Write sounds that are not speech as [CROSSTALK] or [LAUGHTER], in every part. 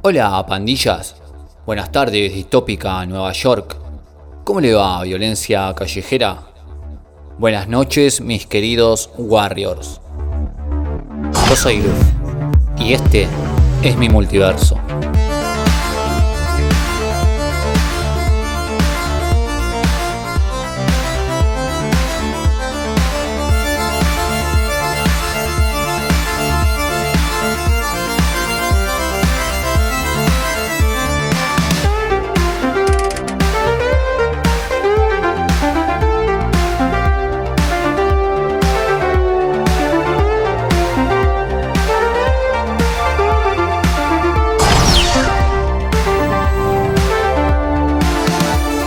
Hola, pandillas. Buenas tardes, distópica Nueva York. ¿Cómo le va, violencia callejera? Buenas noches, mis queridos Warriors. Yo soy y este es mi multiverso.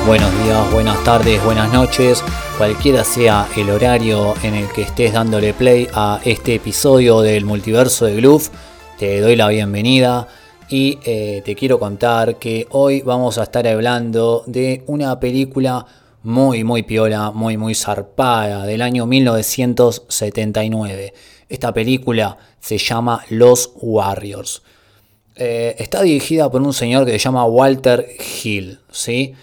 Buenos días, buenas tardes, buenas noches, cualquiera sea el horario en el que estés dándole play a este episodio del multiverso de Gloof, te doy la bienvenida y eh, te quiero contar que hoy vamos a estar hablando de una película muy, muy piola, muy, muy zarpada del año 1979. Esta película se llama Los Warriors. Eh, está dirigida por un señor que se llama Walter Hill, ¿sí?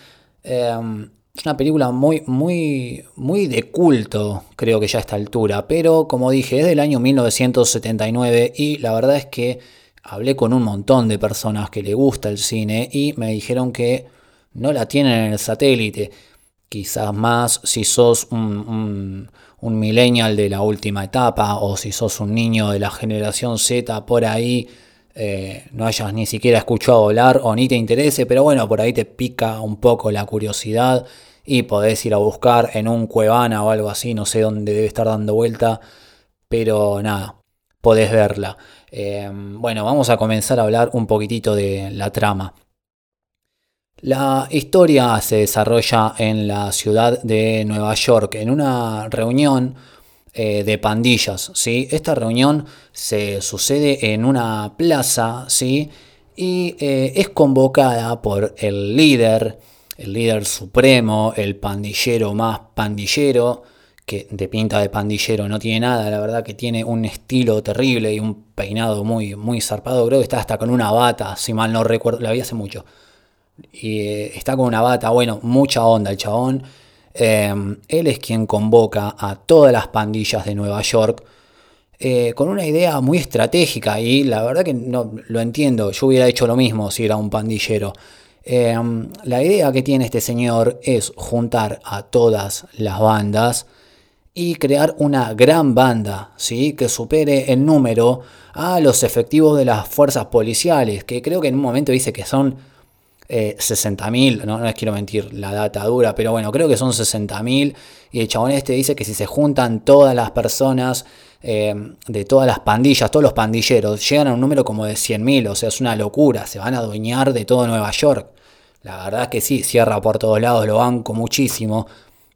Em, es una película muy, muy, muy de culto, creo que ya a esta altura, pero como dije, es del año 1979 y la verdad es que hablé con un montón de personas que le gusta el cine y me dijeron que no la tienen en el satélite. Quizás más si sos un, un millennial de la última etapa o si sos un niño de la generación Z por ahí eh, no hayas ni siquiera escuchado hablar o ni te interese, pero bueno, por ahí te pica un poco la curiosidad y podés ir a buscar en un cuevana o algo así, no sé dónde debe estar dando vuelta, pero nada, podés verla. Eh, bueno, vamos a comenzar a hablar un poquitito de la trama. La historia se desarrolla en la ciudad de Nueva York, en una reunión eh, de pandillas. ¿sí? Esta reunión se sucede en una plaza ¿sí? y eh, es convocada por el líder, el líder supremo, el pandillero más pandillero, que de pinta de pandillero no tiene nada, la verdad que tiene un estilo terrible y un peinado muy, muy zarpado, creo que está hasta con una bata, si mal no recuerdo, la vi hace mucho. Y eh, está con una bata, bueno, mucha onda el chabón. Em, él es quien convoca a todas las pandillas de Nueva York eh, con una idea muy estratégica y la verdad que no lo entiendo, yo hubiera hecho lo mismo si era un pandillero. Em, la idea que tiene este señor es juntar a todas las bandas y crear una gran banda, ¿sí? que supere en número a los efectivos de las fuerzas policiales, que creo que en un momento dice que son 60.000, eh, no, no les quiero mentir la data dura, pero bueno, creo que son 60.000 y el chabón este dice que si se juntan todas las personas eh, de todas las pandillas, todos los pandilleros, llegan a un número como de 100.000, o sea, es una locura, se van a adueñar de todo Nueva York. La verdad que sí, cierra por todos lados, lo banco muchísimo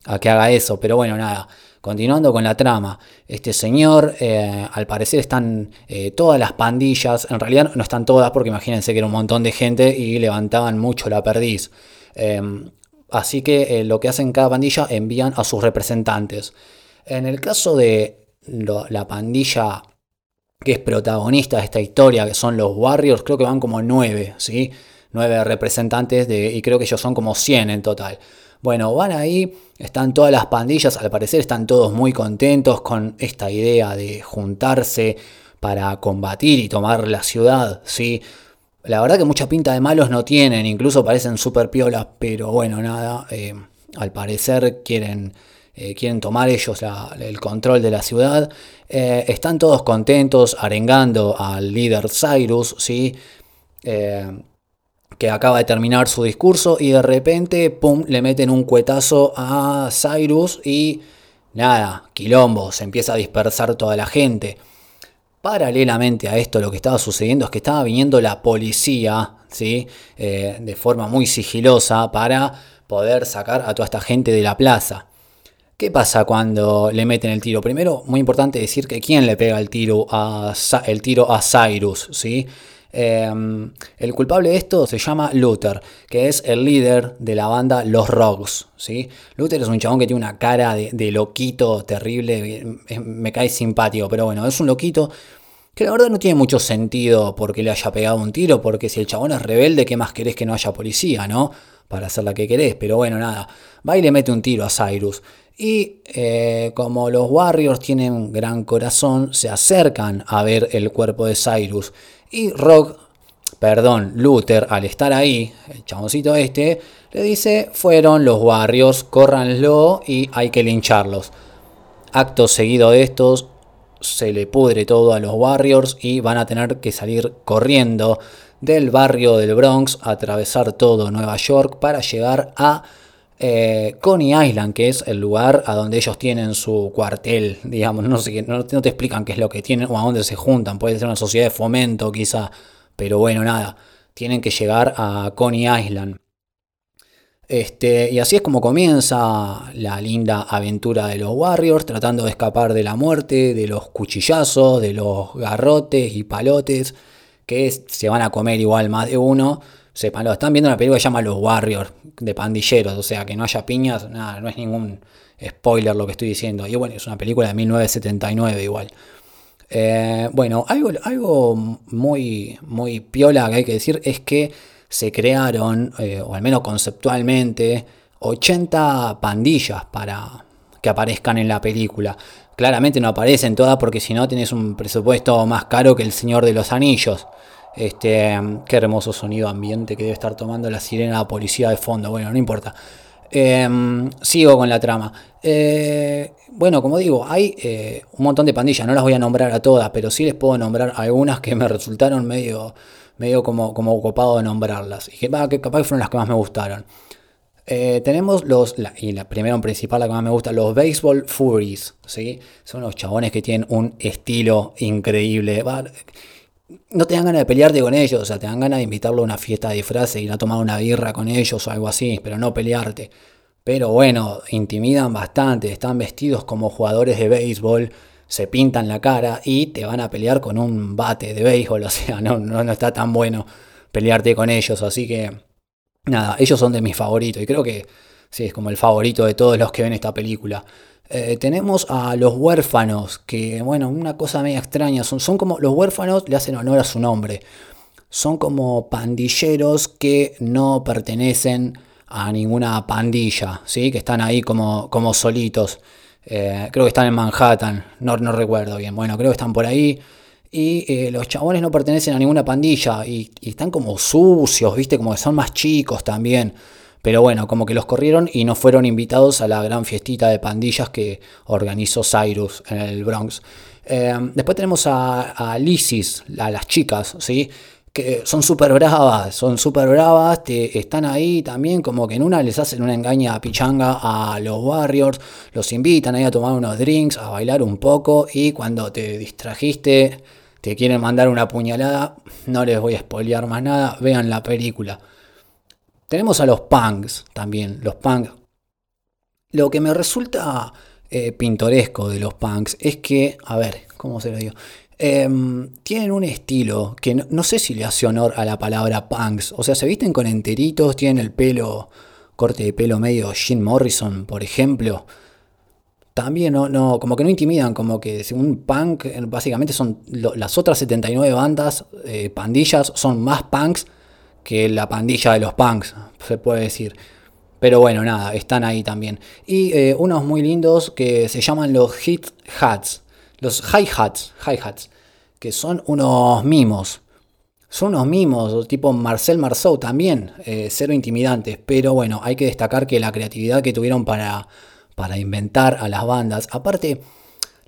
a que haga eso, pero bueno, nada. Continuando con la trama, este señor, eh, al parecer están eh, todas las pandillas, en realidad no están todas porque imagínense que era un montón de gente y levantaban mucho la perdiz. Em, así que eh, lo que hacen cada pandilla envían a sus representantes. En el caso de la pandilla que es protagonista de esta historia, que son los Warriors, creo que van como nueve, ¿sí? Nueve representantes de, y creo que ellos son como 100 en total. Bueno, van ahí, están todas las pandillas, al parecer están todos muy contentos con esta idea de juntarse para combatir y tomar la ciudad, ¿sí? La verdad que mucha pinta de malos no tienen, incluso parecen súper piolas, pero bueno, nada, eh, al parecer quieren, eh, quieren tomar ellos el control de la ciudad. Eh, están todos contentos, arengando al líder Cyrus, ¿sí? Que acaba de terminar su discurso y de repente, pum, le meten un cuetazo a Cyrus y nada, quilombo, se empieza a dispersar toda la gente. Paralelamente a esto, lo que estaba sucediendo es que estaba viniendo la policía, ¿sí? Eh, de forma muy sigilosa para poder sacar a toda esta gente de la plaza. ¿Qué pasa cuando le meten el tiro? Primero, muy importante decir que quién le pega el tiro a, el tiro a Cyrus, ¿sí? Em, el culpable de esto se llama Luther, que es el líder de la banda Los Rocks. ¿sí? Luther es un chabón que tiene una cara de, loquito terrible, me cae simpático, pero bueno, es un loquito Que la verdad no tiene mucho sentido porque le haya pegado un tiro, porque si el chabón es rebelde, ¿qué más querés que no haya policía, no? Para hacer la que querés, pero bueno, nada. Va y le mete un tiro a Cyrus. Y eh, como los Warriors tienen gran corazón, se acercan a ver el cuerpo de Cyrus. Y Rock, perdón, Luther, al estar ahí, el chaboncito este, le dice, fueron los Warriors, córranlo y hay que lincharlos. Acto seguido de estos, se le pudre todo a los Warriors y van a tener que salir corriendo del barrio del Bronx, atravesar todo Nueva York para llegar a eh, Coney Island, que es el lugar a donde ellos tienen su cuartel, digamos, no, sé, no, te explican qué es lo que tienen o a dónde se juntan, puede ser una sociedad de fomento quizá, pero bueno, nada, tienen que llegar a Coney Island. Este, y así es como comienza la linda aventura de los Warriors, tratando de escapar de la muerte, de los cuchillazos, de los garrotes y palotes, que se van a comer igual más de uno. Sepanlo, están viendo una película que se llama Los Warriors, de pandilleros, o sea, que no haya piñas, nada, no es ningún spoiler lo que estoy diciendo. Y bueno, es una película de 1979 igual. Eh, bueno, algo, algo muy, muy piola que hay que decir es que se crearon, eh, o al menos conceptualmente, 80 pandillas para que aparezcan en la película. Claramente no aparecen todas porque si no tienes un presupuesto más caro que el Señor de los Anillos. Este, qué hermoso sonido ambiente que debe estar tomando la sirena de la policía de fondo. Bueno, no importa. Em, sigo con la trama. Eh, bueno, como digo, hay eh, un montón de pandillas. No las voy a nombrar a todas, pero sí les puedo nombrar algunas que me resultaron medio medio como, como ocupado de nombrarlas. Y que, que capaz fueron las que más me gustaron. Eh, tenemos los, y la primera en principal, la que más me gusta, los Baseball Furies. ¿sí? Son los chabones que tienen un estilo increíble. No te dan ganas de pelearte con ellos, o sea, te dan ganas de invitarlo a una fiesta de disfraces, ir a tomar una birra con ellos o algo así, pero no pelearte. Pero bueno, intimidan bastante, están vestidos como jugadores de béisbol se pintan la cara y te van a pelear con un bate de béisbol, [LAUGHS] o sea, no, no, está tan bueno pelearte con ellos, así que nada, ellos son de mis favoritos y creo que sí, es como el favorito de todos los que ven esta película. Eh, tenemos a los huérfanos, que bueno, una cosa media extraña, son, son como los huérfanos le hacen honor a su nombre, son como pandilleros que no pertenecen a ninguna pandilla, ¿sí? que están ahí como, como solitos. Eh, creo que están en Manhattan, no, no recuerdo bien. Bueno, creo que están por ahí. Y eh, los chabones no pertenecen a ninguna pandilla y, están como sucios, viste, como que son más chicos también. Pero bueno, como que los corrieron y no fueron invitados a la gran fiestita de pandillas que organizó Cyrus en el Bronx. Eh, después tenemos a, a Lysis, a las chicas, ¿sí? que son súper bravas, son súper bravas, te, están ahí también como que en una les hacen una engaña pichanga a los Warriors, los invitan ahí a tomar unos drinks, a bailar un poco y cuando te distrajiste, te quieren mandar una puñalada, no les voy a spoilear más nada, vean la película. Tenemos a los punks también, los punks. Lo que me resulta eh, pintoresco de los punks es que, a ver, ¿cómo se lo digo? Em, tienen un estilo que no, sé si le hace honor a la palabra punks. O sea, se visten con enteritos, tienen el pelo, corte de pelo medio Jim Morrison, por ejemplo. También no, no, como que no intimidan, como que según punk, básicamente son las otras 79 bandas, eh, pandillas, son más punks que la pandilla de los punks, se puede decir. Pero bueno, nada, están ahí también. Y eh, unos muy lindos que se llaman los Hit Hats. Los hi-hats, hi-hats, que son unos mimos. Son unos mimos, tipo Marcel Marceau también, eh, cero intimidantes. Pero bueno, hay que destacar que la creatividad que tuvieron para, para inventar a las bandas, aparte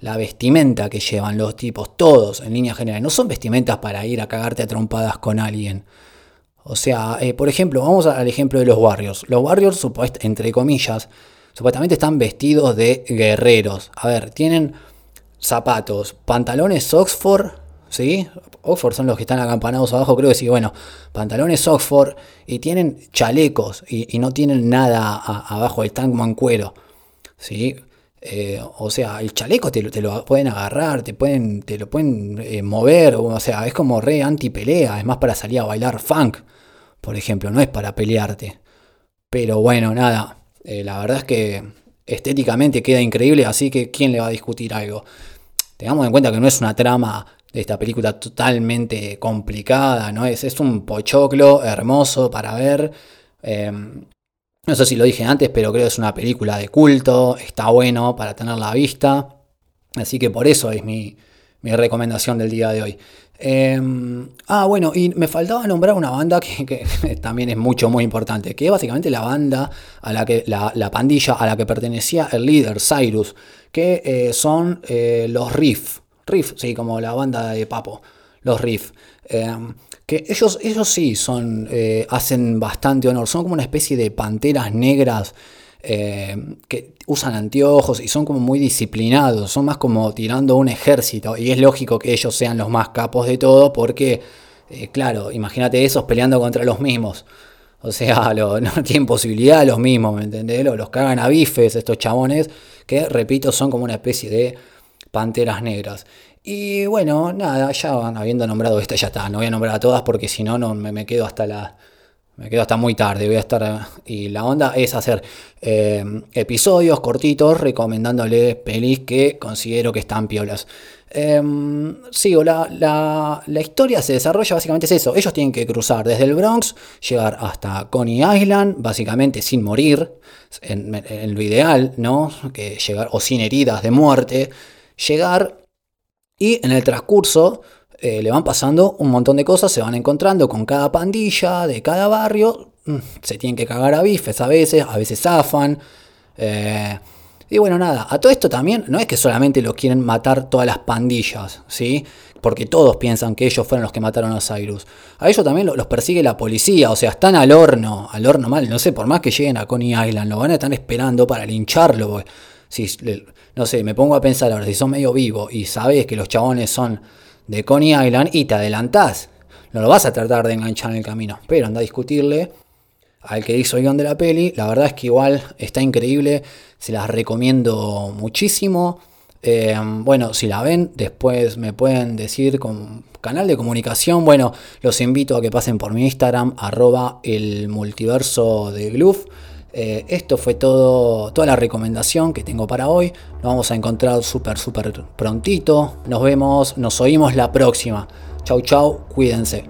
la vestimenta que llevan los tipos, todos en línea general, no son vestimentas para ir a cagarte a trompadas con alguien. O sea, eh, por ejemplo, vamos al ejemplo de los Warriors. Los Warriors, entre comillas, supuestamente están vestidos de guerreros. A ver, tienen zapatos, pantalones Oxford, ¿sí? Oxford son los que están acampanados abajo, creo que sí, bueno, pantalones Oxford y tienen chalecos y, no tienen nada abajo, están como en cuero, ¿sí? Eh, o sea, el chaleco te, lo pueden agarrar, te, pueden, te lo pueden eh, mover, o sea, es como re anti-pelea, es más para salir a bailar funk, por ejemplo, no es para pelearte. Pero bueno, nada, eh, la verdad es que estéticamente queda increíble, así que ¿quién le va a discutir algo? Tengamos en cuenta que no es una trama esta película totalmente complicada, ¿no? Es, es un pochoclo hermoso para ver. Em, no sé si lo dije antes, pero creo que es una película de culto, está bueno para tenerla a vista. Así que por eso es mi, recomendación del día de hoy. Em, ah, bueno, y me faltaba nombrar una banda que, [LAUGHS] también es mucho, muy importante, que es básicamente la banda a la que, la, pandilla a la que pertenecía el líder, Cyrus, que eh, son eh, los Riff. Riff, sí, como la banda de Papo, los Riff. Que ellos, ellos sí son, eh, hacen bastante honor, son como una especie de panteras negras eh, que usan anteojos y son como muy disciplinados, son más como tirando un ejército y es lógico que ellos sean los más capos de todo porque, eh, claro, imagínate esos peleando contra los mismos. O sea, [LAUGHS] no tienen posibilidad los mismos, ¿me entendés? Los, los cagan a bifes estos chabones que, repito, son como una especie de panteras negras. Y bueno, nada, ya habiendo nombrado esta, ya está. No voy a nombrar a todas porque si no, me, quedo hasta la. Me quedo hasta muy tarde. Voy a estar. Y la onda es hacer eh, episodios cortitos recomendándole pelis que considero que están piolas. Eh, sí, la, la, historia se desarrolla básicamente es eso. Ellos tienen que cruzar desde el Bronx, llegar hasta Coney Island, básicamente sin morir, en, en lo ideal, ¿no? Que llegar, o sin heridas de muerte. Llegar y en el transcurso eh, le van pasando un montón de cosas, se van encontrando con cada pandilla de cada barrio, mm, se tienen que cagar a bifes a veces, a veces zafan. Eh, y bueno, nada, a todo esto también no es que solamente lo quieren matar todas las pandillas, ¿sí? Porque todos piensan que ellos fueron los que mataron a Cyrus. A ellos también los persigue la policía, o sea, están al horno, al horno mal, no sé, por más que lleguen a Coney Island, lo van a estar esperando para lincharlo, si, no sé, me pongo a pensar ahora, si son medio vivo y sabes que los chabones son de Coney Island y te adelantás, no lo vas a tratar de enganchar en el camino, pero anda a discutirle al que hizo el guion de la peli, la verdad es que igual está increíble, se las recomiendo muchísimo. Eh, bueno, si la ven, después me pueden decir con canal de comunicación. Bueno, los invito a que pasen por mi Instagram, arroba el multiverso de Gloof. Eh, esto fue todo, toda la recomendación que tengo para hoy. Nos vamos a encontrar súper, súper prontito. Nos vemos, nos oímos la próxima. Chau, chau, cuídense.